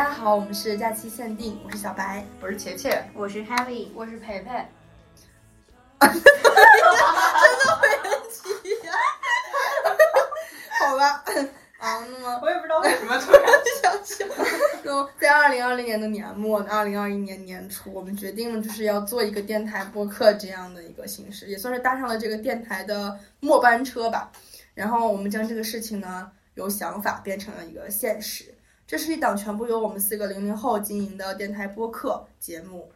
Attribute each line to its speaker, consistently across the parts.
Speaker 1: 大家好，我们是假期限定，我是小白，
Speaker 2: 我是茄茄，
Speaker 3: 我是 Heavy，
Speaker 4: 我是培培。
Speaker 1: 真的会很急呀！好吧，啊，那么
Speaker 2: 我也不知道为什么突然
Speaker 1: 想起来，那么在二零二零年的年末，二零二一年年初，我们决定了就是要做一个电台播客这样的一个形式，也算是搭上了这个电台的末班车吧。然后我们将这个事情呢，由想法变成了一个现实。这是一档全部由我们四个零零后经营的电台播客节目。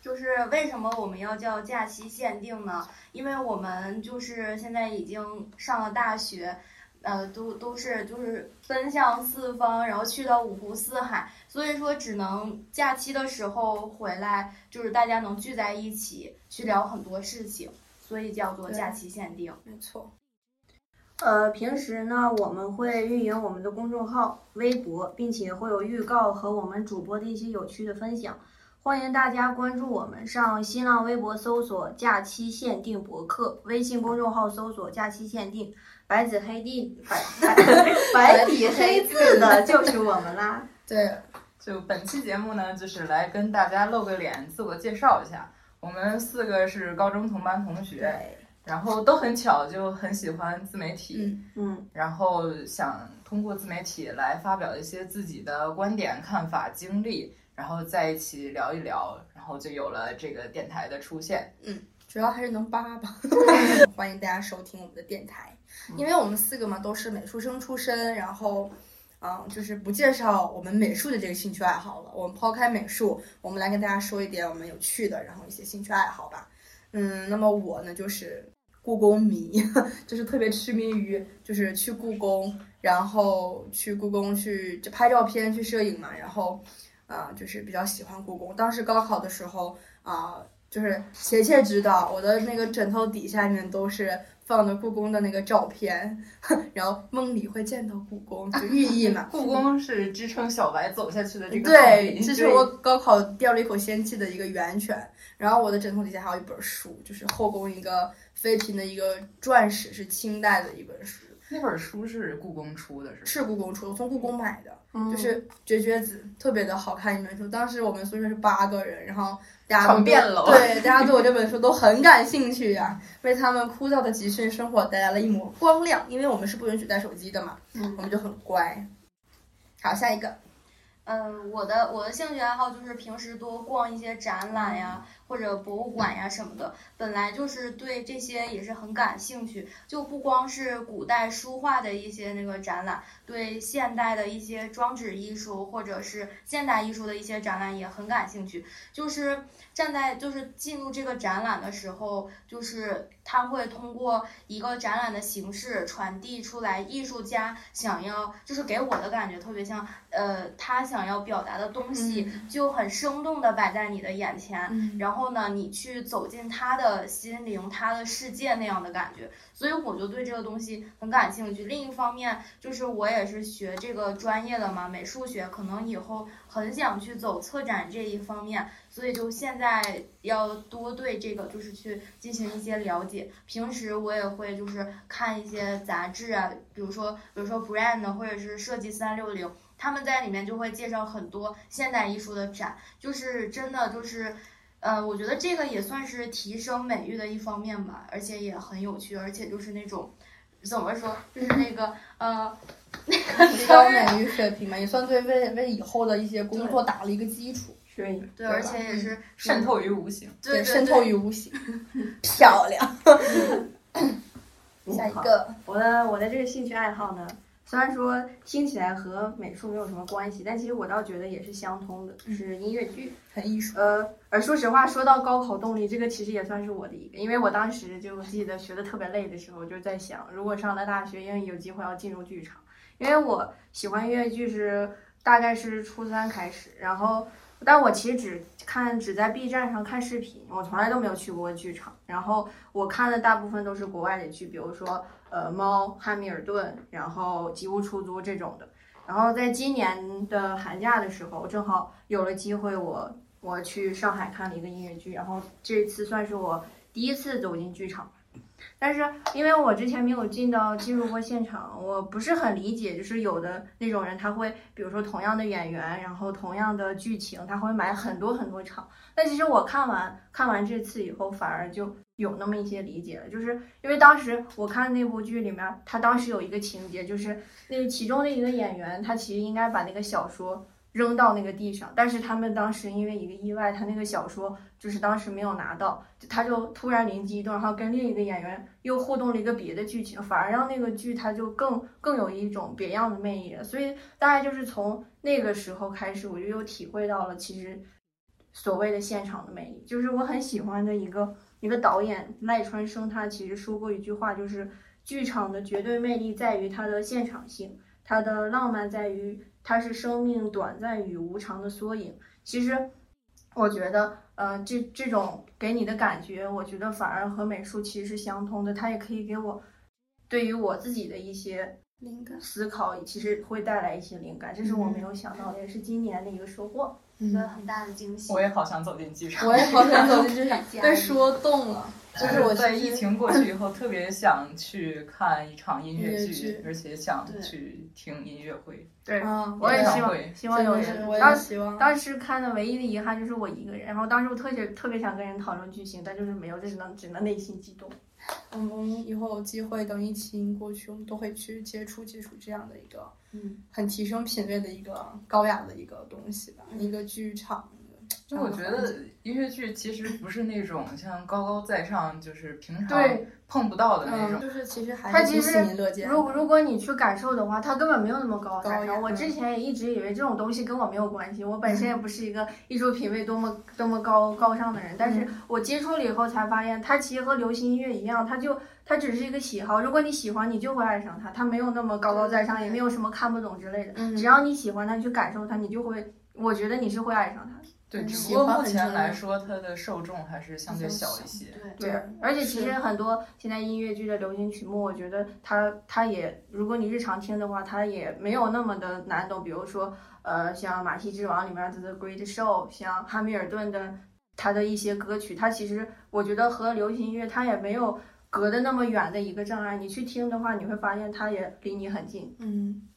Speaker 4: 就是为什么我们要叫假期限定呢？因为我们就是现在已经上了大学，呃，都都是就是奔向四方，然后去到五湖四海，所以说只能假期的时候回来，就是大家能聚在一起去聊很多事情，所以叫做假期限定。
Speaker 1: 没错。
Speaker 3: 呃，平时呢，我们会运营我们的公众号、微博，并且会有预告和我们主播的一些有趣的分享。欢迎大家关注我们，上新浪微博搜索“假期限定博客”，微信公众号搜索“假期限定”，白纸黑地 白白底黑字的就是我们啦。
Speaker 1: 对，
Speaker 2: 就本期节目呢，就是来跟大家露个脸，自我介绍一下。我们四个是高中同班同学。然后都很巧，就很喜欢自媒体，
Speaker 1: 嗯
Speaker 3: 嗯，
Speaker 2: 然后想通过自媒体来发表一些自己的观点、看法、经历，然后在一起聊一聊，然后就有了这个电台的出现。
Speaker 1: 嗯，主要还是能扒吧。欢迎大家收听我们的电台，因为我们四个嘛都是美术生出身，然后，嗯，就是不介绍我们美术的这个兴趣爱好了。我们抛开美术，我们来跟大家说一点我们有趣的，然后一些兴趣爱好吧。嗯，那么我呢就是故宫迷，就是特别痴迷于就是去故宫，然后去故宫去就拍照片、去摄影嘛，然后啊、就是比较喜欢故宫。当时高考的时候啊、就是切切知道我的那个枕头底下面都是放的故宫的那个照片，然后梦里会见到故宫，就寓意嘛。
Speaker 2: 故宫是支撑小白走下去的这个
Speaker 1: 对，这是我高考掉了一口仙气的一个源泉。然后我的枕头底下还有一本书，就是后宫一个妃嫔的一个传史，是清代的一本书，
Speaker 2: 那本书是故宫出的，是
Speaker 1: 故宫出的，我从故宫买的，
Speaker 3: 嗯
Speaker 1: 就是绝绝子，特别的好看一本书。当时我们宿舍是八个人，然后大家都
Speaker 2: 床变了
Speaker 1: 对，大家对我这本书都很感兴趣呀、为他们枯燥的集训生活带来了一抹光亮。因为我们是不允许带手机的嘛，
Speaker 3: 嗯
Speaker 1: 我们就很乖。好，下一个。
Speaker 4: 嗯，我的我的兴趣爱好就是平时多逛一些展览呀，或者博物馆呀什么的。本来就是对这些也是很感兴趣，就不光是古代书画的一些那个展览，对现代的一些装置艺术或者是现代艺术的一些展览也很感兴趣。就是站在就是进入这个展览的时候，就是他会通过一个展览的形式传递出来，艺术家想要就是给我的感觉特别像，呃，他想要表达的东西就很生动的摆在你的眼前，
Speaker 1: 嗯
Speaker 4: 然后后呢，你去走进他的心灵、他的世界那样的感觉，所以我就对这个东西很感兴趣。另一方面，就是我也是学这个专业的嘛，美术学，可能以后很想去走策展这一方面，所以就现在要多对这个就是去进行一些了解。平时我也会就是看一些杂志啊，比如说比如说 Brand 或者是设计三六零。他们在里面就会介绍很多现代艺术的展，就是真的就是，呃，我觉得这个也算是提升美育的一方面吧，而且也很有趣，而且就是那种怎么说，就是那个呃，那个
Speaker 1: 提高美育水平嘛，也算对为为以后的一些工作打了一个基础，
Speaker 3: 所以
Speaker 4: 对，
Speaker 1: 对
Speaker 4: 而且也是
Speaker 2: 渗透于无形。
Speaker 4: 对对
Speaker 1: 渗透于无形，漂亮。下一个，
Speaker 3: 我的我的这个兴趣爱好呢，虽然说听起来和美术没有什么关系，但其实我倒觉得也是相通的，是音乐剧。
Speaker 1: 很艺术。
Speaker 3: 呃，而说实话，说到高考动力，这个其实也算是我的一个，因为我当时就记得学的特别累的时候，就在想，如果上了大学，因为有机会要进入剧场，因为我喜欢音乐剧是大概是初三开始，然后，但我其实只看只在 B 站上看视频，我从来都没有去过剧场，然后我看的大部分都是国外的剧，比如说呃猫、汉密尔顿，然后吉屋出租这种的。然后在今年的寒假的时候，正好有了机会我，我去上海看了一个音乐剧，然后这次算是我第一次走进剧场。但是因为我之前没有进到进入过现场，我不是很理解，就是有的那种人他会，比如说同样的演员，然后同样的剧情，他会买很多很多场。但其实我看完看完这次以后，反而就有那么一些理解了，就是因为当时我看那部剧里面，他当时有一个情节，就是那个其中的一个演员，他其实应该把那个小说。扔到那个地上，但是他们当时因为一个意外，他那个小说就是当时没有拿到，他就突然灵机一动，然后跟另一个演员又互动了一个别的剧情，反而让那个剧它就更更有一种别样的魅力了。所以大概就是从那个时候开始，我就又体会到了其实所谓的现场的魅力。就是我很喜欢的一个一个导演赖川生，他其实说过一句话，就是剧场的绝对魅力在于它的现场性，它的浪漫在于。它是生命短暂与无常的缩影。其实，我觉得，呃，这这种给你的感觉，我觉得反而和美术其实是相通的。它也可以给我对于我自己的一些
Speaker 1: 灵感
Speaker 3: 思考，其实会带来一些灵感。这是我没有想到的，也是今年的一个收获，
Speaker 4: 一个很大的惊喜。
Speaker 2: 我也好想走进剧场，
Speaker 1: 我也好想走进剧场，被说动了。
Speaker 2: 就是我在疫情过去以后，特别想去看一场音
Speaker 1: 乐
Speaker 2: 剧，而且想去听音乐会。
Speaker 3: 对，我也希望希望有人。
Speaker 1: 我也希望
Speaker 3: 当时看的唯一的遗憾就是我一个人，然后当时我特别特别想跟人讨论剧情，但就是没有，只能只能内心激动。
Speaker 1: 我们以后有机会，等疫情过去，我们都会去接触接触这样的一个，
Speaker 3: 嗯，
Speaker 1: 很提升品味的一个高雅的一个东西吧，一个剧场。
Speaker 2: 就我觉得音乐剧其实不是那种像高高在上，就是平常碰不到的那种，
Speaker 1: 就是其实还
Speaker 3: 它其实
Speaker 1: 如
Speaker 3: 如果你去感受的话，它根本没有那么高在上。我之前也一直以为这种东西跟我没有关系，我本身也不 是一个艺术品味多么多么高高尚的人，但是我接触了以后才发现，它其实和流行音乐一样，它就它只是一个喜好。如果你喜欢，你就会爱上它，它没有那么高高在上，也没有什么看不懂之类的。只要你喜欢它，去感受它，你就会，我觉得你是会爱上它。
Speaker 2: 对，只不过目前来说，它的受众还是相对小一些。
Speaker 3: 对，而且其实很多现在音乐剧的流行曲目，我觉得它它也，如果你日常听的话，它也没有那么的难懂。比如说，呃，像《马戏之王》里面的《The Great Show》，像哈密尔顿的它的一些歌曲，它其实我觉得和流行音乐它也没有隔得那么远的一个障碍。你去听的话，你会发现它也离你很近。
Speaker 1: 嗯。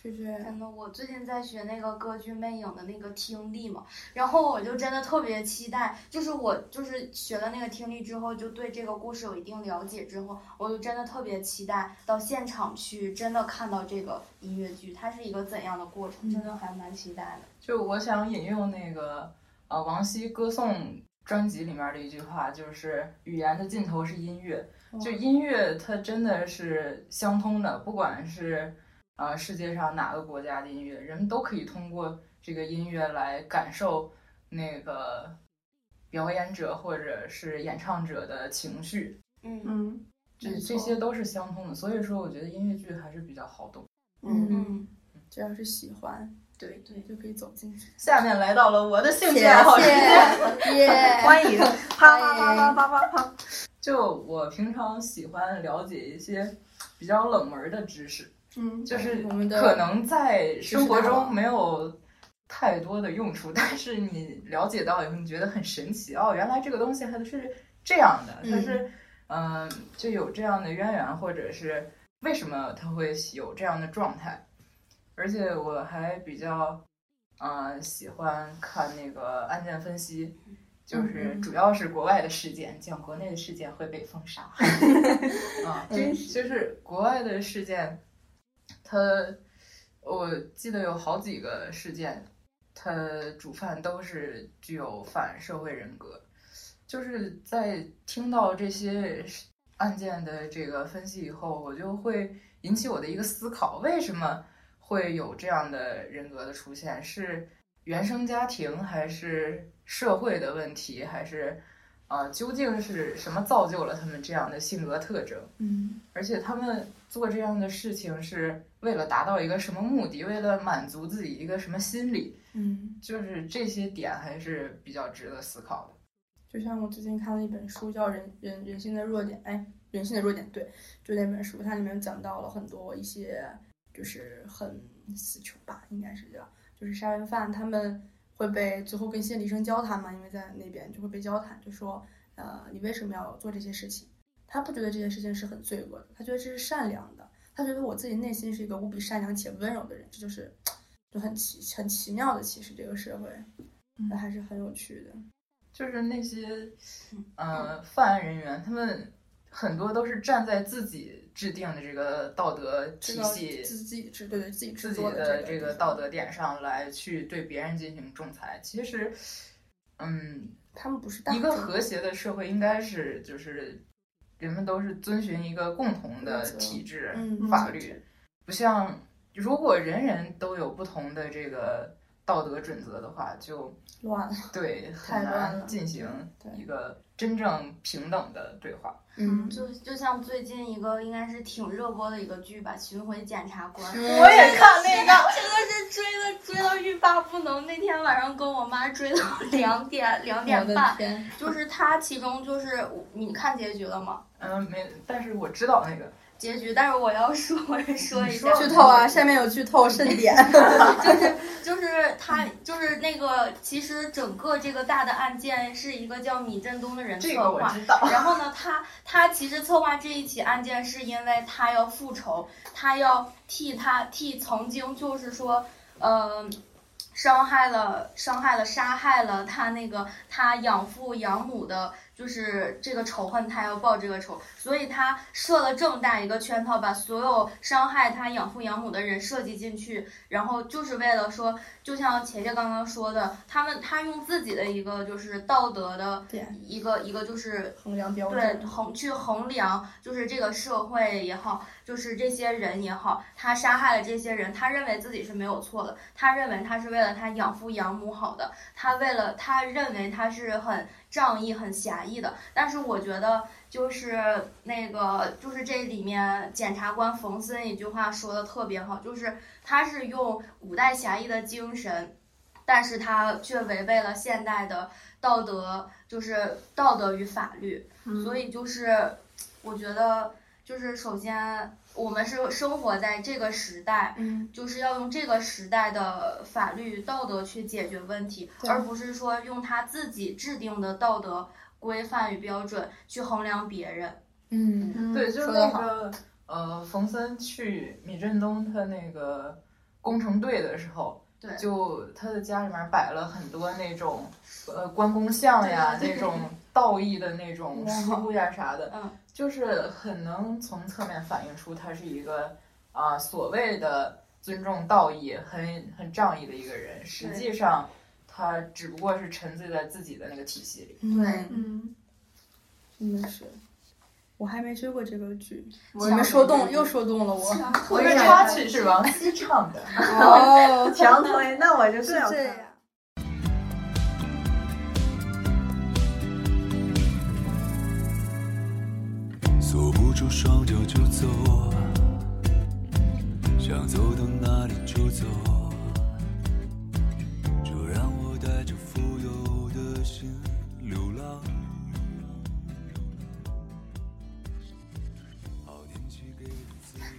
Speaker 1: 是这样。
Speaker 4: 真的，我最近在学那个歌剧魅影的那个听力嘛，然后我就真的特别期待，就是我就是学了那个听力之后，就对这个故事有一定了解之后，我就真的特别期待到现场去真的看到这个音乐剧，它是一个怎样的过程，真的还蛮期待的。
Speaker 2: 就我想引用那个呃王晰歌颂专辑里面的一句话，就是语言的尽头是音乐，就音乐它真的是相通的，不管是。呃，世界上哪个国家的音乐，人们都可以通过这个音乐来感受那个表演者或者是演唱者的情绪。
Speaker 4: 嗯
Speaker 3: 嗯，
Speaker 2: 这这些都是相通的。所以说，我觉得音乐剧还是比较好懂。
Speaker 1: 嗯嗯，只要是喜欢，
Speaker 3: 对
Speaker 1: 对，就可以走进去。
Speaker 2: 下面来到了我的兴趣爱好时
Speaker 1: 间，
Speaker 3: 欢迎，啪啪啪啪啪啪啪。
Speaker 2: 就我平常喜欢了解一些比较冷门的知识。
Speaker 3: 嗯，
Speaker 2: 就是可能在生活中没有太多的用处，但是你了解到以后，你觉得很神奇哦，原来这个东西还是这样的，它是嗯，就有这样的渊源，或者是为什么它会有这样的状态。而且我还比较嗯喜欢看那个案件分析，就是主要是国外的事件，讲国内的事件会被封杀 啊，真就是国外的事件。他，我记得有好几个事件，他主犯都是具有反社会人格。就是在听到这些案件的这个分析以后，我就会引起我的一个思考：为什么会有这样的人格的出现？是原生家庭，还是社会的问题，还是啊，究竟是什么造就了他们这样的性格特征？
Speaker 1: 嗯，
Speaker 2: 而且他们做这样的事情是。为了达到一个什么目的？为了满足自己一个什么心理？
Speaker 1: 嗯，
Speaker 2: 就是这些点还是比较值得思考的。
Speaker 1: 就像我最近看了一本书，叫《人人人性的弱点》，哎，人性的弱点，对，就那本书，它里面讲到了很多一些，就是很死囚吧，应该是这样，就是杀人犯，他们会被最后跟心理医生交谈嘛，因为在那边就会被交谈，就说，呃，你为什么要做这些事情？他不觉得这件事情是很罪恶的，他觉得这是善良的，他觉得我自己内心是一个无比善良且温柔的人，这就是就很奇很奇妙的，其实这个社会，那还是很有趣的。
Speaker 2: 就是那些呃犯案人员，他们很多都是站在自己制定的这个道德体系、
Speaker 1: 自己制对对自己
Speaker 2: 自己
Speaker 1: 的
Speaker 2: 这个道德点上来去对别人进行仲裁。其实，嗯，
Speaker 1: 他们不是
Speaker 2: 一个和谐的社会，应该是就是人们都是遵循一个共同的体制法律，不像如果人人都有不同的这个。道德准则的话就
Speaker 1: 乱了，
Speaker 2: 对，很难进行一个真正平等的对话。
Speaker 1: 嗯，
Speaker 4: 就就像最近一个应该是挺热播的一个剧吧，《巡回检察官》。
Speaker 2: 我也看那个，
Speaker 4: 真的是追的追到欲罢不能。那天晚上跟我妈追到 两点两点半，就是他其中就是你看结局了吗？
Speaker 2: 嗯，没，但是我知道那个。
Speaker 4: 结局，但是我要说，我说一下
Speaker 1: 剧透啊！下面有剧透，盛典。
Speaker 4: 就是就是他就是那个，其实整个这个大的案件是一个叫米振东的人策划。然后呢，他他其实策划这一起案件是因为他要复仇，他要替他替曾经就是说，呃，伤害了伤害了杀害了他那个他养父养母的。就是这个仇恨，他要报这个仇，所以他设了这么大一个圈套，把所有伤害他养父养母的人设计进去，然后就是为了说，就像茄茄刚刚说的，他们他用自己的一个就是道德的一个一个就是
Speaker 1: 衡量标
Speaker 4: 准，对衡去衡量，就是这个社会也好，就是这些人也好，他杀害了这些人，他认为自己是没有错的，他认为他是为了他养父养母好的，他为了他认为他是很。仗义很侠义的，但是我觉得就是那个就是这里面检察官冯森一句话说的特别好，就是他是用古代侠义的精神，但是他却违背了现代的道德，就是道德与法律，所以就是我觉得就是首先。我们是生活在这个时代，
Speaker 1: 嗯，
Speaker 4: 就是要用这个时代的法律道德去解决问题，而不是说用他自己制定的道德规范与标准去衡量别人。
Speaker 1: 嗯，
Speaker 2: 对，就是那个呃，冯森去米振东他那个工程队的时候，
Speaker 4: 对，
Speaker 2: 就他的家里面摆了很多那种呃关公像呀，那种道义的那种书呀啥的，
Speaker 4: 嗯。
Speaker 2: 就是很能从侧面反映出他是一个啊所谓的尊重道义、很很仗义的一个人，实际上他只不过是沉醉在自己的那个体系里。
Speaker 1: 对，
Speaker 3: 嗯，
Speaker 1: 真的是，我还没追过这个剧，你们说动又说动了我。
Speaker 2: 我个插曲是王晰 唱的。
Speaker 1: 哦，
Speaker 3: 强推，那我就是
Speaker 1: 这样。
Speaker 5: 住双脚就走，想走到哪里就走，就让我带着富有的心流浪。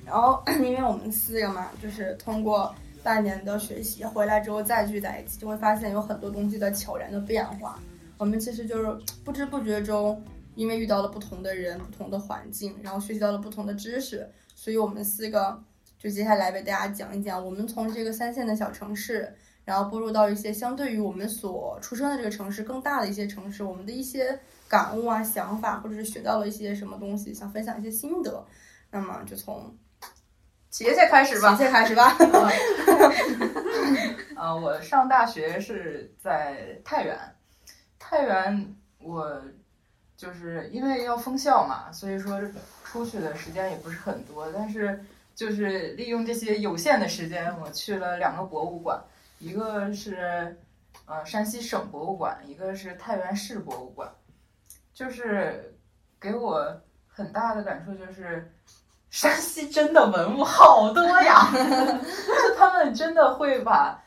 Speaker 1: 然后，因为我们四个嘛，就是通过半年的学习回来之后再聚在一起，就会发现有很多东西的悄然的变化。我们其实就是不知不觉中。因为遇到了不同的人、不同的环境，然后学习到了不同的知识，所以我们四个就接下来为大家讲一讲，我们从这个三线的小城市，然后步入到一些相对于我们所出生的这个城市更大的一些城市，我们的一些感悟啊、想法，或者是学到了一些什么东西，想分享一些心得。那么就从
Speaker 2: 企界开始吧，
Speaker 1: 企业开始吧。
Speaker 2: 啊，我上大学是在太原，太原我。就是因为要封校嘛，所以说出去的时间也不是很多。但是就是利用这些有限的时间，我去了两个博物馆，一个是呃山西省博物馆，一个是太原市博物馆。就是给我很大的感受就是，山西真的文物好多呀！就他们真的会把，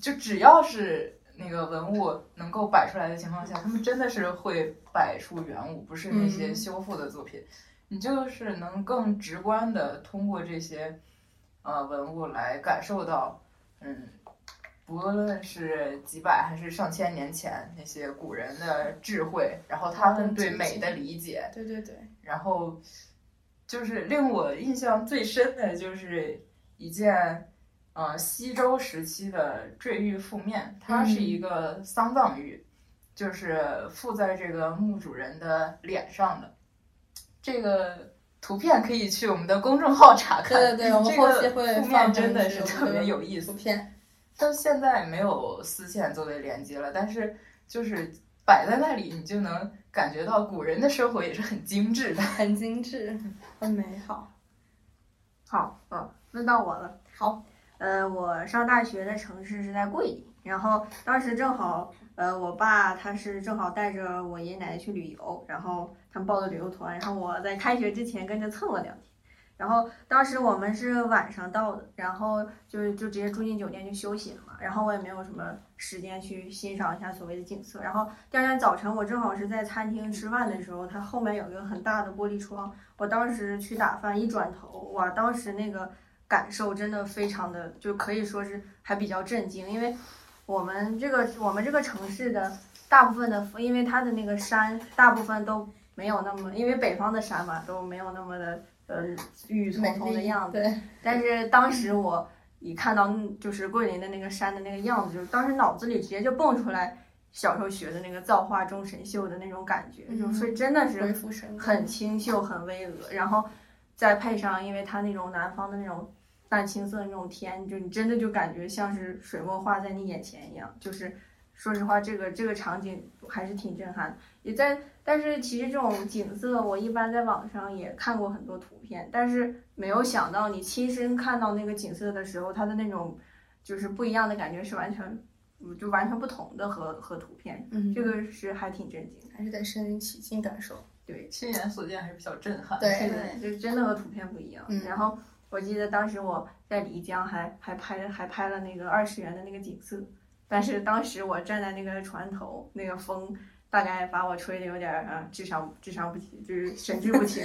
Speaker 2: 就只要是。那个文物能够摆出来的情况下，他们真的是会摆出原物，不是那些修复的作品。你就是能更直观的通过这些呃文物来感受到，嗯，不论是几百还是上千年前那些古人的智慧，然后他们对美的理解，
Speaker 1: 对对对，
Speaker 2: 然后就是令我印象最深的就是一件。呃，西周时期的坠玉覆面，它是一个丧葬玉，就是附在这个墓主人的脸上的。这个图片可以去我们的公众号查看。
Speaker 1: 对对对，我们后期会
Speaker 2: 覆面真的是特别有意思。
Speaker 1: 图片，
Speaker 2: 到现在没有丝线作为连接了，但是就是摆在那里，你就能感觉到古人的生活也是很精致的，
Speaker 1: 很精致，很美好。
Speaker 3: 好，嗯，轮到我了。
Speaker 1: 好。
Speaker 3: 呃，我上大学的城市是在桂林，然后当时正好，呃，我爸他是正好带着我爷爷奶奶去旅游，然后他们报的旅游团，然后我在开学之前跟着蹭了两天，然后当时我们是晚上到的，然后就就直接住进酒店就休息了嘛，然后我也没有什么时间去欣赏一下所谓的景色，然后第二天早晨我正好是在餐厅吃饭的时候，它后面有一个很大的玻璃窗，我当时去打饭一转头，哇，当时那个。感受真的非常的，就可以说是还比较震惊，因为我们这个我们这个城市的大部分的，因为它的那个山大部分都没有那么，因为北方的山嘛都没有那么的呃郁郁葱葱的样子。
Speaker 1: 对。
Speaker 3: 但是当时我一看到就是桂林的那个山的那个样子，就是当时脑子里直接就蹦出来小时候学的那个造化钟神秀的那种感觉，就是真的是很清秀很巍峨，然后再配上因为它那种南方的那种。淡青色的那种天，就你真的就感觉像是水墨画在你眼前一样。就是说实话，这个这个场景还是挺震撼。也在，但是其实这种景色，我一般在网上也看过很多图片，但是没有想到你亲身看到那个景色的时候，它的那种就是不一样的感觉是完全，就完全不同的和和图片。
Speaker 1: 嗯，
Speaker 3: 这个是还挺震惊，
Speaker 1: 还是得身临其境感受。
Speaker 3: 对，
Speaker 2: 亲眼所见还是比较震撼。
Speaker 1: 对
Speaker 3: 对，就真的和图片不一样。
Speaker 1: 嗯，
Speaker 3: 然后。我记得当时我在漓江还还拍还拍了那个二次元的那个景色，但是当时我站在那个船头，那个风。大概把我吹的有点儿智商智商不清，就是神志不清。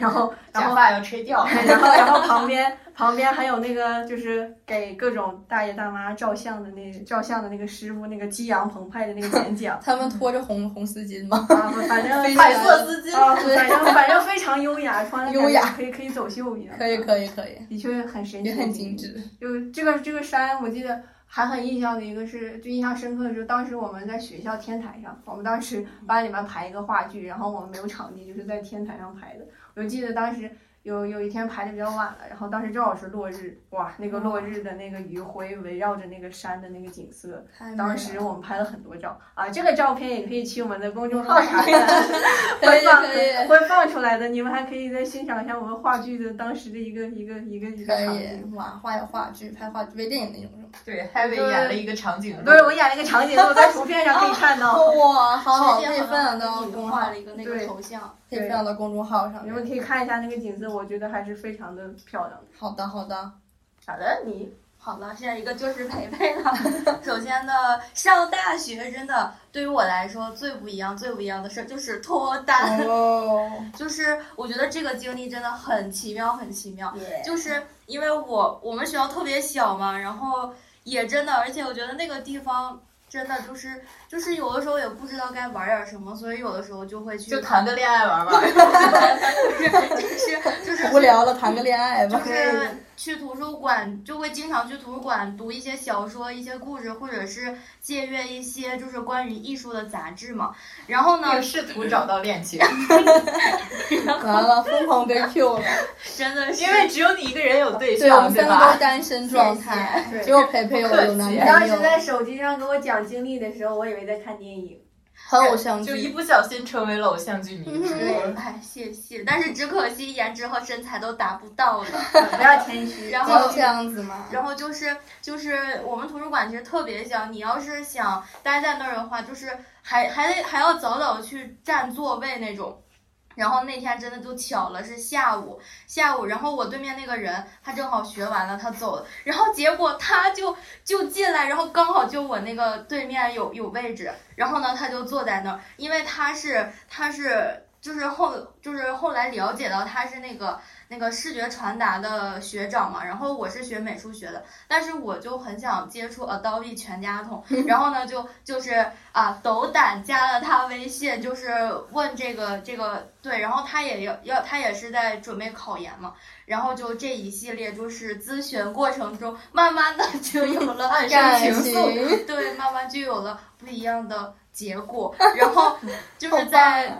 Speaker 3: 然后，然后
Speaker 2: 假发要吹掉。
Speaker 3: 然后，然后旁边旁边还有那个就是给各种大爷大妈照相的那照相的那个师傅，那个激昂澎湃的那个演讲。
Speaker 1: 他们拖着红红丝巾吗？
Speaker 3: 啊，反正
Speaker 1: 彩 色丝巾。
Speaker 3: 啊，反正反正非常优雅，穿的
Speaker 1: 优雅，
Speaker 3: 可以可以走秀一样。
Speaker 1: 可以可以可以，
Speaker 3: 的确很神奇，
Speaker 1: 很精致。
Speaker 3: 就这个这个山，我记得。还很印象的一个是，就印象深刻的是，当时我们在学校天台上，我们当时班里面排一个话剧，然后我们没有场地，就是在天台上排的。我就记得当时。有有一天排的比较晚了，然后当时正好是落日，哇，那个落日的那个余晖围绕着那个山的那个景色，当时我们拍了很多照啊，这个照片也可以去我们的公众号查看，会放会放出来的，你们还可以再欣赏一下我们话剧的当时的一个一个一个一个场景，
Speaker 1: 哇，画话剧拍话剧微电影那种
Speaker 2: 对，还演了一个场景，
Speaker 3: 对，我演了一个场景，我在图片上可以看到，
Speaker 1: 哇，好好，可以分享到公众
Speaker 4: 号了一个那个头像。
Speaker 1: 可以放到公众号上，
Speaker 3: 你们可以看一下那个景色，我觉得还是非常的漂亮的。
Speaker 1: 好的，好的，
Speaker 3: 好的，你
Speaker 4: 好了，下一个就是培培了。首先呢，上大学真的对于我来说最不一样、最不一样的事就是脱单。
Speaker 1: 哦，
Speaker 4: 就是我觉得这个经历真的很奇妙，很奇妙。就是因为我我们学校特别小嘛，然后也真的，而且我觉得那个地方。真的就是就是有的时候也不知道该玩点什么，所以有的时候就会去
Speaker 2: 就谈个恋爱玩玩，
Speaker 4: 就是就是
Speaker 1: 无聊了谈个恋爱
Speaker 4: 吧。就是去图书馆就会经常去图书馆读一些小说、一些故事，或者是借阅一些就是关于艺术的杂志嘛。然后呢，
Speaker 2: 试图找到恋情，
Speaker 1: 完了疯狂被 Q 了，
Speaker 4: 真的是
Speaker 2: 因为只有你一个人有
Speaker 1: 对
Speaker 2: 象，对
Speaker 1: 我们三个都单身状态，只有培培有有男朋友。
Speaker 3: 当时在手机上给我讲。经历的时候，我以为在看电影，
Speaker 1: 很偶像
Speaker 2: 剧，就一不小心成为了偶像剧女主。
Speaker 4: 哎，谢谢，但是只可惜颜值和身材都达不到了，
Speaker 3: 不要谦虚。
Speaker 4: 然后
Speaker 1: 这样子嘛，
Speaker 4: 然后就是就是我们图书馆其实特别小，你要是想待在那儿的话，就是还还得还要早早去占座位那种。然后那天真的就巧了，是下午，下午，然后我对面那个人他正好学完了，他走了，然后结果他就就进来，然后刚好就我那个对面有有位置，然后呢他就坐在那儿，因为他是他是就是后就是后来了解到他是那个那个视觉传达的学长嘛，然后我是学美术学的，但是我就很想接触 Adobe 全家桶，然后呢就就是啊斗胆加了他微信，就是问这个这个对，然后他也要要他也是在准备考研嘛，然后就这一系列就是咨询过程中，慢慢的 就有了
Speaker 2: 暗
Speaker 1: 感
Speaker 2: 生情愫。
Speaker 4: 对，慢慢就有了不一样的结果。然后就是在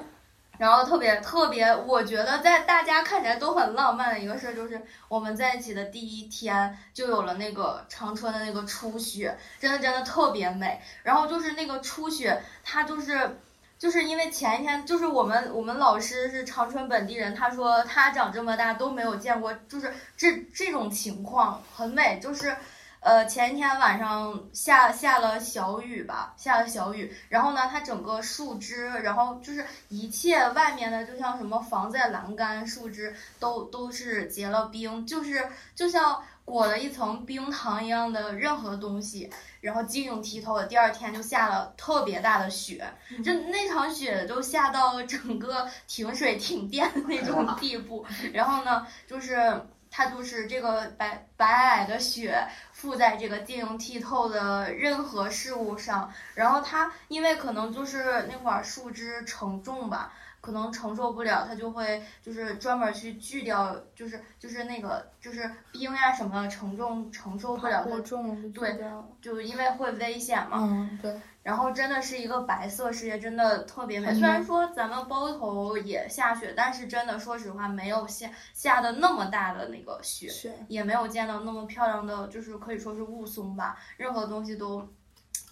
Speaker 4: 然后特别特别，我觉得在大家看起来都很浪漫的一个事儿，就是我们在一起的第一天就有了那个长春的那个初雪，真的真的特别美。然后就是那个初雪，它就是。就是因为前一天，就是我们我们老师是长春本地人，他说他长这么大都没有见过，就是这这种情况很美，就是呃，前一天晚上下下了小雨吧，下了小雨，然后呢，它整个树枝，然后就是一切外面的，就像什么防晒栏杆、树枝都都是结了冰，就是就像裹了一层冰糖一样的任何东西，然后晶莹剔透的。第二天就下了特别大的雪，就那场雪都下到整个停水停电的那种地步。然后呢，就是它就是这个白白皑皑的雪附在这个晶莹剔透的任何事物上，然后它因为可能就是那会儿树枝承重吧。可能承受不了，它就会就是专门去锯掉，就是就是那个就是冰呀什么承重承受不了，它
Speaker 1: 过重就
Speaker 4: 对就因为会危险嘛。
Speaker 1: 嗯，对，
Speaker 4: 然后真的是一个白色世界，真的特别美。虽然说咱们包头也下雪，但是真的说实话，没有下下的那么大的那个雪，也没有见到那么漂亮的，就是可以说是雾凇吧，任何东西都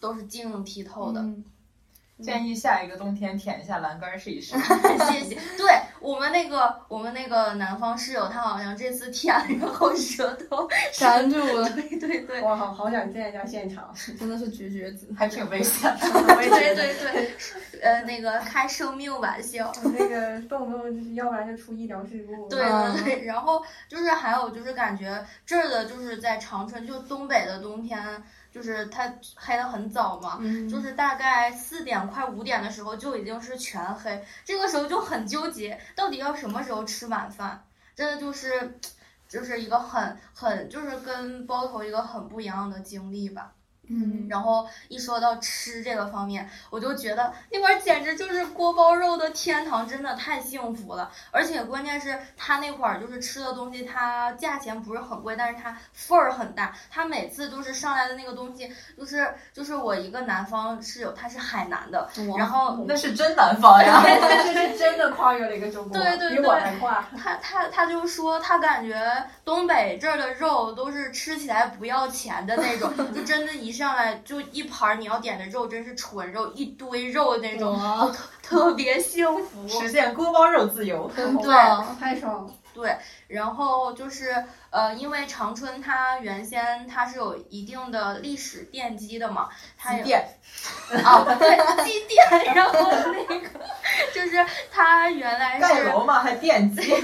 Speaker 4: 都是晶莹剔透的。
Speaker 1: 嗯
Speaker 2: 建议下一个冬天舔一下栏杆试一试。
Speaker 4: 谢谢。对我们那个我们那个南方室友，他好像这次舔，然后舌头
Speaker 1: 粘住了，
Speaker 4: 对对对。
Speaker 3: 哇，好好想见一下现场。
Speaker 1: 真的是绝绝子。
Speaker 2: 还挺危险的。
Speaker 4: 对对对，呃，那个开生命玩笑，
Speaker 3: 那个动不动就是，要不然就出医疗事故。
Speaker 4: 对
Speaker 1: 嗯
Speaker 4: 对对，然后就是还有就是感觉这儿的就是在长春，就东北的冬天，就是它黑的很早嘛，
Speaker 1: 嗯，
Speaker 4: 就是大概四点快五点的时候就已经是全黑，这个时候就很纠结，到底要什么时候吃晚饭？真的就是，就是一个很很就是跟包头一个很不一样的经历吧。
Speaker 1: 嗯，
Speaker 4: 然后一说到吃这个方面，我就觉得那块儿简直就是锅包肉的天堂，真的太幸福了。而且关键是它那块儿就是吃的东西，它价钱不是很贵，但是它份儿很大。它每次都是上来的那个东西，就是就是我一个南方室友，他是海南的，然后
Speaker 2: 那是真南方呀！
Speaker 3: 这是真的跨越了一个中国，
Speaker 4: 对对
Speaker 3: 比我
Speaker 4: 对
Speaker 3: 还跨。
Speaker 4: 他他他就说他感觉东北这儿的肉都是吃起来不要钱的那种，就真的，一上来就一盘儿你要点的肉真是纯肉，一堆肉的那种，
Speaker 1: 哇，
Speaker 4: 特别幸福。
Speaker 2: 实现锅包肉自由。
Speaker 1: 真
Speaker 4: 对
Speaker 1: 棒，
Speaker 3: 太爽了！
Speaker 4: 对，然后就是呃，因为长春它原先它是有一定的历史奠基的嘛，它有
Speaker 2: 店
Speaker 4: 啊对积淀，然后那个就是它原来是
Speaker 2: 盖楼嘛，还奠基。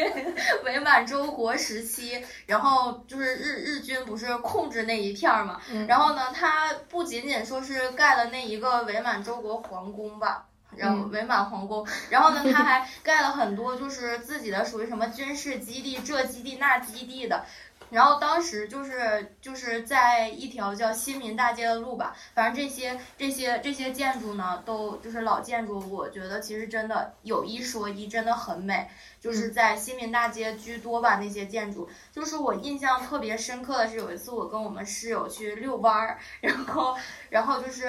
Speaker 4: 伪满洲国时期，然后就是日日军不是控制那一片儿嘛，
Speaker 1: 嗯
Speaker 4: 然后呢，它不仅仅说是盖了那一个伪满洲国皇宫吧。然后
Speaker 1: 嗯
Speaker 4: 伪满皇宫，然后呢，他还盖了很多就是自己的属于什么军事基地，这基地那基地的。然后当时就是就是在一条叫新民大街的路吧，反正这些这些这些建筑呢，都就是老建筑，我觉得其实真的有一说一，真的很美。就是在新民大街居多吧，那些建筑。就是我印象特别深刻的是，有一次我跟我们室友去遛弯儿，然后然后就是。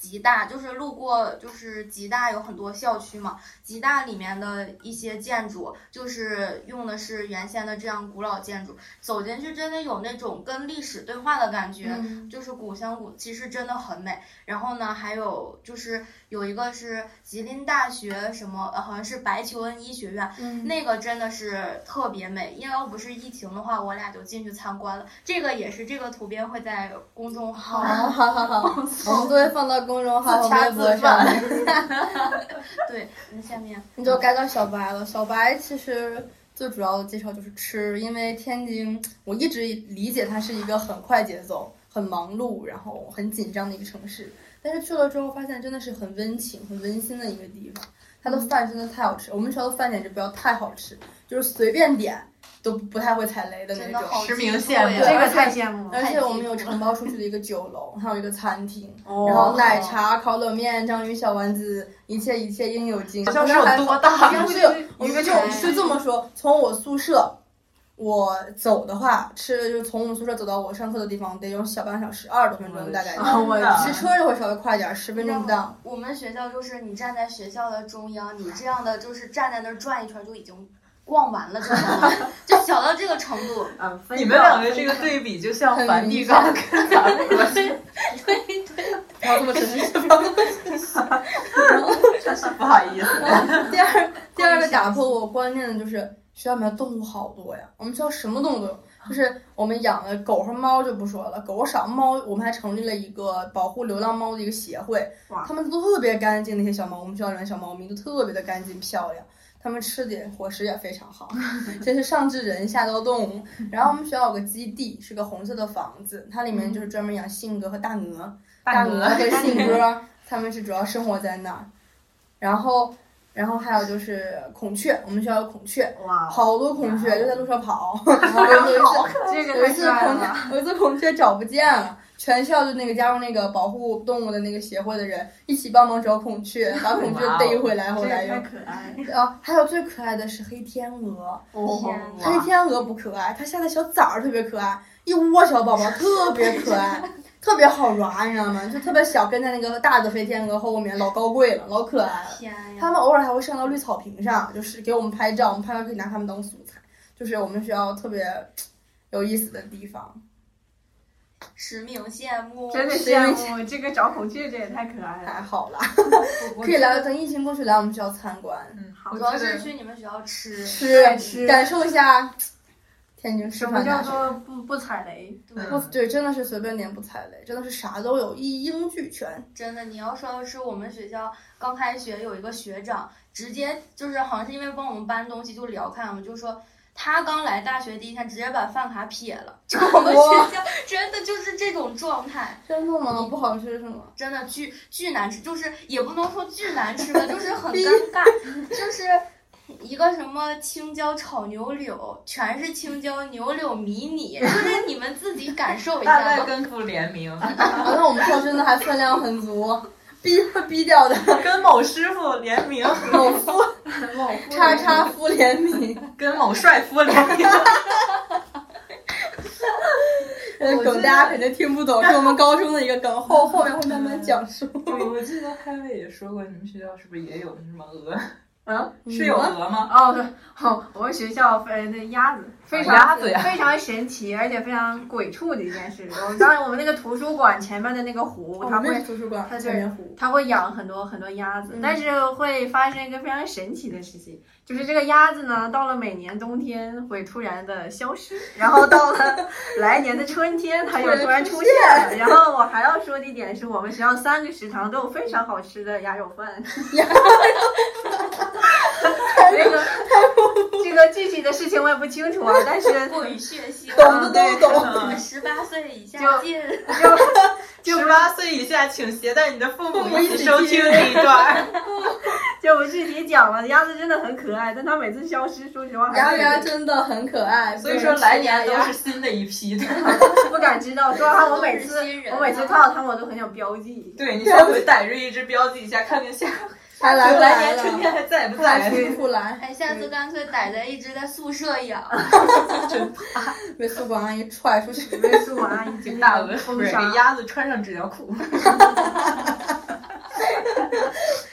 Speaker 4: 吉大就是路过，就是吉大有很多校区嘛，吉大里面的一些建筑就是用的是原先的这样古老建筑，走进去真的有那种跟历史对话的感觉，
Speaker 1: 嗯
Speaker 4: 就是古香古，其实真的很美。然后呢，还有就是有一个是吉林大学什么，呃，好像是白求恩医学院，
Speaker 1: 嗯，
Speaker 4: 那个真的是特别美。因为要不是疫情的话，我俩就进去参观了。这个也是这个图片会在公众号
Speaker 1: 好好好好，我们都会放到公众号和
Speaker 2: 自掐
Speaker 1: 微博上。
Speaker 4: 对，那下面
Speaker 1: 你就该到小白了。小白其实最主要的介绍就是吃，因为天津我一直理解它是一个很快节奏、很忙碌，然后很紧张的一个城市。但是去了之后，发现真的是很温情、很温馨的一个地方。它的饭真的太好吃。我们学校的饭简直不要太好吃，就是随便点都不太会踩雷的那种。
Speaker 4: 好
Speaker 2: 实名羡慕
Speaker 4: 呀
Speaker 3: 这个太羡慕了。
Speaker 1: 而且我们有承包出去的一个酒楼，还有一个餐厅，然后奶茶、烤冷面、章鱼小丸子，一切一切应有尽有。
Speaker 2: 好像是有多大
Speaker 1: 好像是有，我
Speaker 3: 一个
Speaker 1: 们就
Speaker 3: 城市
Speaker 1: 就这么说，从我宿舍。我走的话，吃就从我们宿舍走到我上课的地方，得用小半小时，二十多分钟大概。骑车就会稍微快点，十分钟不到。
Speaker 4: 我们学校就是你站在学校的中央，你这样的就是站在那儿转一圈就已经逛完了之后，就小到这个程度。
Speaker 3: 嗯，分
Speaker 2: 你们两个这个对比，就像梵蒂冈跟咱们国家，
Speaker 1: 不要这么诚实，不要这么诚实。
Speaker 2: 不好意思。
Speaker 1: 第二，第二个打破我观念的就是学校里面动物好多呀，我们学校什么动物都有。就是我们养的狗和猫就不说了，狗少，猫我们还成立了一个保护流浪猫的一个协会
Speaker 3: 哇，
Speaker 1: 它们都特别干净，那些小猫，我们学校里面小猫咪都特别的干净漂亮。它们吃的伙食也非常好，真是上至人下到动物。然后我们学校有个基地，是个红色的房子，它里面就是专门养信鸽和大鹅，大鹅和 信鸽，它们是主要生活在那儿。然后，然后还有就是孔雀，我们学校有孔雀，
Speaker 3: 哇，
Speaker 1: 好多孔雀就在路上跑。然后有一次，
Speaker 3: 这个
Speaker 1: 有一次
Speaker 3: 太帅
Speaker 1: 孔。雀，有一次孔雀找不见了。全校就那个加入那个保护动物的那个协会的人一起帮忙找孔雀，把孔雀逮回来，后来又
Speaker 3: 可爱了。
Speaker 1: 啊，还有最可爱的是黑天鹅，
Speaker 3: 哦
Speaker 1: 黑天鹅不可爱，它下的小崽儿特别可爱，一窝小宝宝特别可爱，特别好玩，你知道吗？就特别小，跟在那个大的黑天鹅后面，老高贵了，老可爱了。
Speaker 4: 天
Speaker 1: 他！们偶尔还会上到绿草坪上，就是给我们拍照，我们拍照可以拿他们当素材，就是我们学校特别有意思的地方。
Speaker 4: 实名羡慕，
Speaker 3: 真的羡慕这个找孔雀，这也太可爱了。
Speaker 1: 太好了，
Speaker 2: 我
Speaker 1: 可以来，等疫情过去来我们学校参观，
Speaker 2: 嗯，
Speaker 3: 好
Speaker 2: 我
Speaker 4: 主要是去你们学校吃。
Speaker 1: 吃
Speaker 3: 吃
Speaker 1: 感受一下天津师
Speaker 3: 什么
Speaker 1: 范大学。
Speaker 3: 叫做不不踩雷？
Speaker 4: 对，
Speaker 1: 不对，真的是随便点不踩雷，真的是啥都有，一应俱全。
Speaker 4: 真的，你要说的是我们学校刚开学有一个学长，直接就是好像是因为帮我们搬东西就聊开了，我们就说他刚来大学第一天直接把饭卡撇了，就我们学校真的就是这种状态，
Speaker 1: 真的吗？不好吃是吗？
Speaker 4: 真的巨巨难吃，就是也不能说巨难吃吧，就是很尴尬，就是。一个什么青椒炒牛柳，全是青椒牛柳迷你，就是你们自己感受一下大。
Speaker 2: 概跟父联名，
Speaker 1: 啊，那我们校真的还分量很足，逼会逼掉的。
Speaker 2: 跟某师傅联名，
Speaker 1: 某夫
Speaker 3: 某
Speaker 1: 叉叉夫联名，
Speaker 2: 跟某帅夫联名。
Speaker 1: 这个梗大家肯定听不懂，是我们高中的一个梗，后后面会慢慢讲述。
Speaker 2: 对，我记得海伟也说过，你们学校是不是也有什么鹅？
Speaker 3: 嗯，
Speaker 2: 是有鹅吗？
Speaker 3: 哦，对，哦，我们学校呃那鸭子非常
Speaker 2: 鸭子呀
Speaker 3: 非常神奇，而且非常鬼畜的一件事。我们当时我们那个图书馆前面的那个湖，它会
Speaker 1: 是图书馆，
Speaker 3: 它
Speaker 1: 前面湖。
Speaker 3: 它会养很多很多鸭子，
Speaker 1: 嗯
Speaker 3: 但是会发生一个非常神奇的事情，就是这个鸭子呢，到了每年冬天会突然的消失，然后到了来年的春天，它又突然出现了。然后我还要说的一点是我们学校三个食堂都有非常好吃的鸭肉饭。那 个这个具体的事情我也不清楚啊，但是
Speaker 4: 过于血腥，
Speaker 1: 懂的都懂。
Speaker 2: 嗯
Speaker 4: 十八岁以下
Speaker 3: 就
Speaker 4: 禁。
Speaker 3: 就
Speaker 2: 十八岁以下，请携带你的父母一起收听这一段。
Speaker 3: 就不具体讲了，鸭子真的很可爱，但它每次消失，说实话
Speaker 1: 鸭鸭真的很可爱，
Speaker 2: 所以说来年都是新的一批的。
Speaker 3: 不敢知道。说实话，我每次
Speaker 4: 新人啊
Speaker 3: 我每次看到它们，我都很想标记。
Speaker 2: 对你下回逮着一只标记一下，看看下
Speaker 1: 还来不
Speaker 2: 来
Speaker 1: 来
Speaker 2: 年春天
Speaker 1: 了？
Speaker 2: 还在不
Speaker 1: 来
Speaker 2: 在？
Speaker 1: 不来？
Speaker 4: 哎，下次干脆逮着一只在宿舍养。
Speaker 1: 被宿管阿姨踹出去。
Speaker 3: 被宿管阿姨经
Speaker 2: 大鹅不
Speaker 3: 封
Speaker 2: 给。鸭子穿上纸尿裤。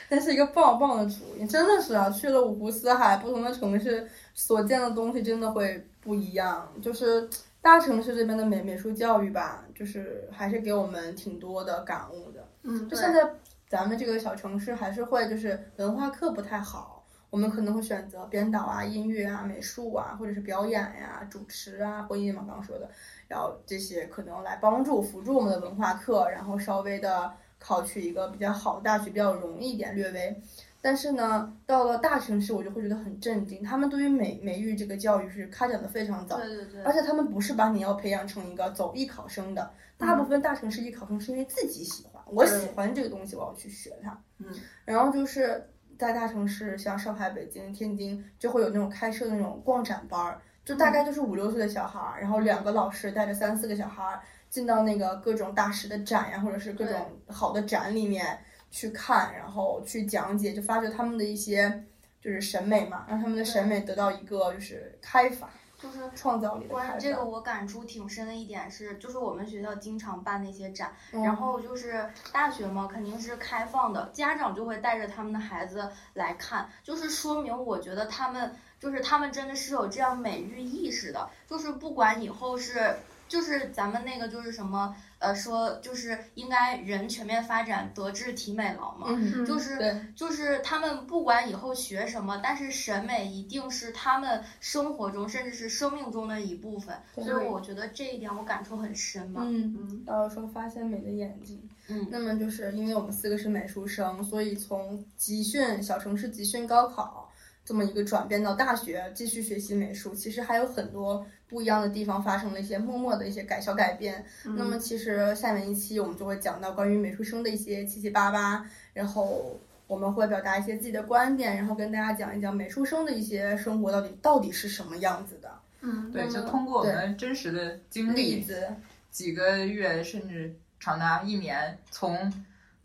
Speaker 1: 那是一个棒棒的主意，真的是啊！去了五湖四海，不同的城市所见的东西真的会不一样。就是大城市这边的美美术教育吧，就是还是给我们挺多的感悟的。
Speaker 3: 嗯，
Speaker 4: 对
Speaker 1: 就现在咱们这个小城市还是会就是文化课不太好，我们可能会选择编导啊、音乐啊、美术啊，或者是表演呀、主持啊、播音嘛，刚刚说的，然后这些可能来帮助辅助我们的文化课，然后稍微的考取一个比较好的大学比较容易一点，略微。但是呢，到了大城市，我就会觉得很震惊，他们对于美美育这个教育是开展的非常早，
Speaker 4: 对对对。
Speaker 1: 而且他们不是把你要培养成一个走艺考生的，大部分大城市艺考生是因为自己喜欢，我喜欢这个东西，我要去学它。
Speaker 3: 嗯，
Speaker 1: 然后就是在大城市，像上海、北京、天津，就会有那种开设的那种逛展班儿，就大概就是五六岁的小孩儿，然后两个老师带着三四个小孩儿进到那个各种大师的展呀，或者是各种好的展里面去看，然后去讲解，就发掘他们的一些就是审美嘛，让他们的审美得到一个就是开发，
Speaker 4: 就是
Speaker 1: 创造力的
Speaker 4: 关于这个，我感触挺深的一点是，就是我们学校经常办那些展，
Speaker 1: 嗯
Speaker 4: 然后就是大学嘛，肯定是开放的，家长就会带着他们的孩子来看，就是说明我觉得他们就是他们真的是有这样美育意识的，就是不管以后是。就是咱们那个就是什么呃说就是应该人全面发展德智体美劳嘛，
Speaker 1: 嗯，
Speaker 4: 就是，就是他们不管以后学什么，但是审美一定是他们生活中甚至是生命中的一部分，所以我觉得这一点我感触很深嘛。
Speaker 1: 嗯。
Speaker 3: 嗯
Speaker 1: 到时候发现美的眼睛。
Speaker 4: 嗯
Speaker 1: 那么就是因为我们四个是美术生，所以从集训小城市集训高考这么一个转变到大学继续学习美术，其实还有很多不一样的地方发生了一些默默的一些改小改变。那么其实下面一期我们就会讲到关于美术生的一些七七八八，然后我们会表达一些自己的观点，然后跟大家讲一讲美术生的一些生活到底到底是什么样子的
Speaker 3: 嗯
Speaker 2: 对，就通过我们真实的经历，
Speaker 1: 例子。
Speaker 2: 几个月甚至长达一年，从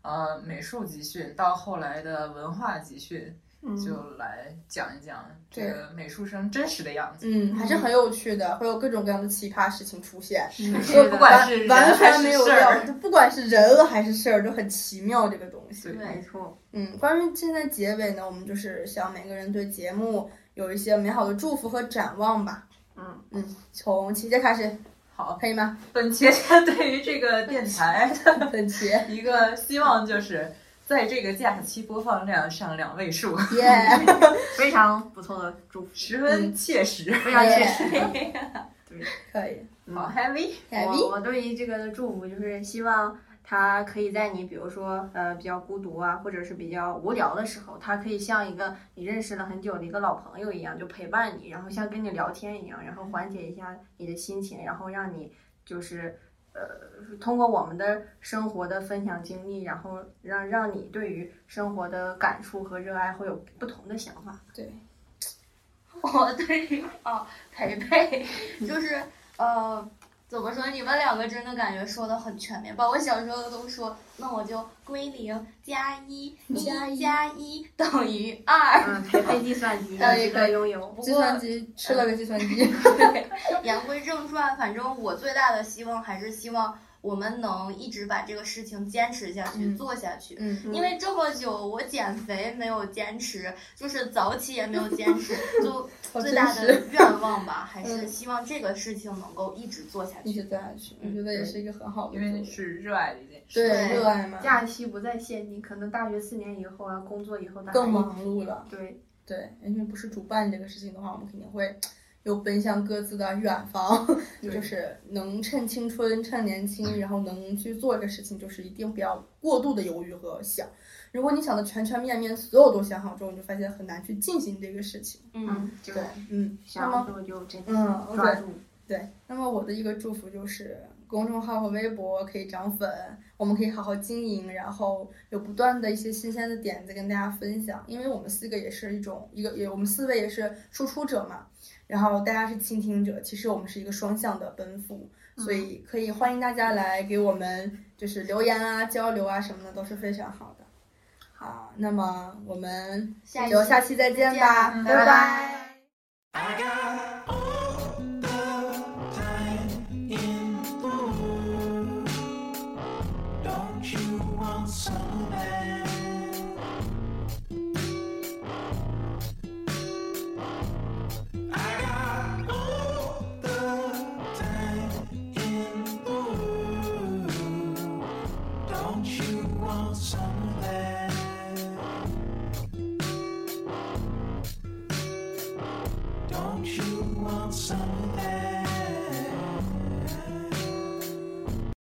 Speaker 2: 呃美术集训到后来的文化集训，
Speaker 3: 嗯
Speaker 2: 就来讲一讲这个美术生真实的样子。
Speaker 1: 嗯，还是很有趣的，会有各种各样的奇葩事情出现。
Speaker 2: 不管是
Speaker 1: 完全没有料，就不管是人还是事儿，都很奇妙这个东西。
Speaker 2: 对
Speaker 3: 没错，
Speaker 1: 嗯，关于现在结尾呢，我们就是想每个人对节目有一些美好的祝福和展望吧。
Speaker 3: 嗯
Speaker 1: 嗯，从琪姐开始，
Speaker 2: 好，
Speaker 1: 可以吗？
Speaker 2: 本节 对于这个电台的
Speaker 1: 本琪，
Speaker 2: 一个希望就是。在这个假期播放量上两位数，
Speaker 1: 耶，
Speaker 3: 非常不错的祝福，
Speaker 2: 十分切实。
Speaker 3: 非常切实。
Speaker 1: 可以
Speaker 2: 好 heavy，
Speaker 3: 我我对于这个的祝福就是希望它可以在你比如说呃比较孤独啊，或者是比较无聊的时候，它可以像一个你认识了很久的一个老朋友一样，就陪伴你，然后像跟你聊天一样，然后缓解一下你的心情，然后让你就是。呃，通过我们的生活的分享经历，然后让让你对于生活的感触和热爱会有不同的想法。
Speaker 1: 对，
Speaker 4: 我对于哦培培就是呃。怎么说？你们两个真的感觉说的很全面，把我小时候都说，那我就归零加一，
Speaker 1: 加一
Speaker 4: 一加一等于二。
Speaker 3: 嗯，陪陪计算机，
Speaker 1: 可以
Speaker 3: 值得拥有。
Speaker 4: 不过
Speaker 1: 计算机吃了个计算机，
Speaker 4: 对，言归正传，反正我最大的希望还是希望我们能一直把这个事情坚持下去，
Speaker 1: 嗯
Speaker 4: 做下去。
Speaker 1: 嗯，
Speaker 4: 因为这么久，我减肥没有坚持，就是早起也没有坚持，就最大的愿望吧，还是
Speaker 1: 嗯
Speaker 4: 希望这个事情能够一直做下去
Speaker 1: 一
Speaker 4: 去。
Speaker 1: 直做下去，我觉得也是一个很好的
Speaker 2: 因为是热爱的一件事。
Speaker 1: 对
Speaker 4: 对
Speaker 1: 热爱嘛，
Speaker 3: 假期不再限定，可能大学四年以后啊，工作以后的
Speaker 1: 更忙碌了。
Speaker 3: 对，
Speaker 1: 对，因为不是主办这个事情的话，我们肯定会有奔向各自的远方，就是能趁青春、趁年轻，然后能去做这个事情，就是一定不要过度的犹豫和想。如果你想的全全面面，所有都想好之后，你就发现很难去进行这个事情。
Speaker 4: 嗯，
Speaker 1: 对，嗯，那
Speaker 3: 想
Speaker 1: 么
Speaker 3: 做就真
Speaker 1: 嗯
Speaker 3: 住。
Speaker 1: 对，那么我的一个祝福就是，公众号和微博可以涨粉，我们可以好好经营，然后有不断的一些新鲜的点子跟大家分享。因为我们四个也是一种一个也，我们四位也是输出者嘛，然后大家是倾听者，其实我们是一个双向的奔赴，所以可以欢迎大家来给我们就是留言啊、交流啊什么的都是非常好的。好，那么我们
Speaker 4: 下期
Speaker 1: 就下期再见吧，
Speaker 4: 见
Speaker 1: 拜
Speaker 4: 拜。
Speaker 1: 拜
Speaker 5: I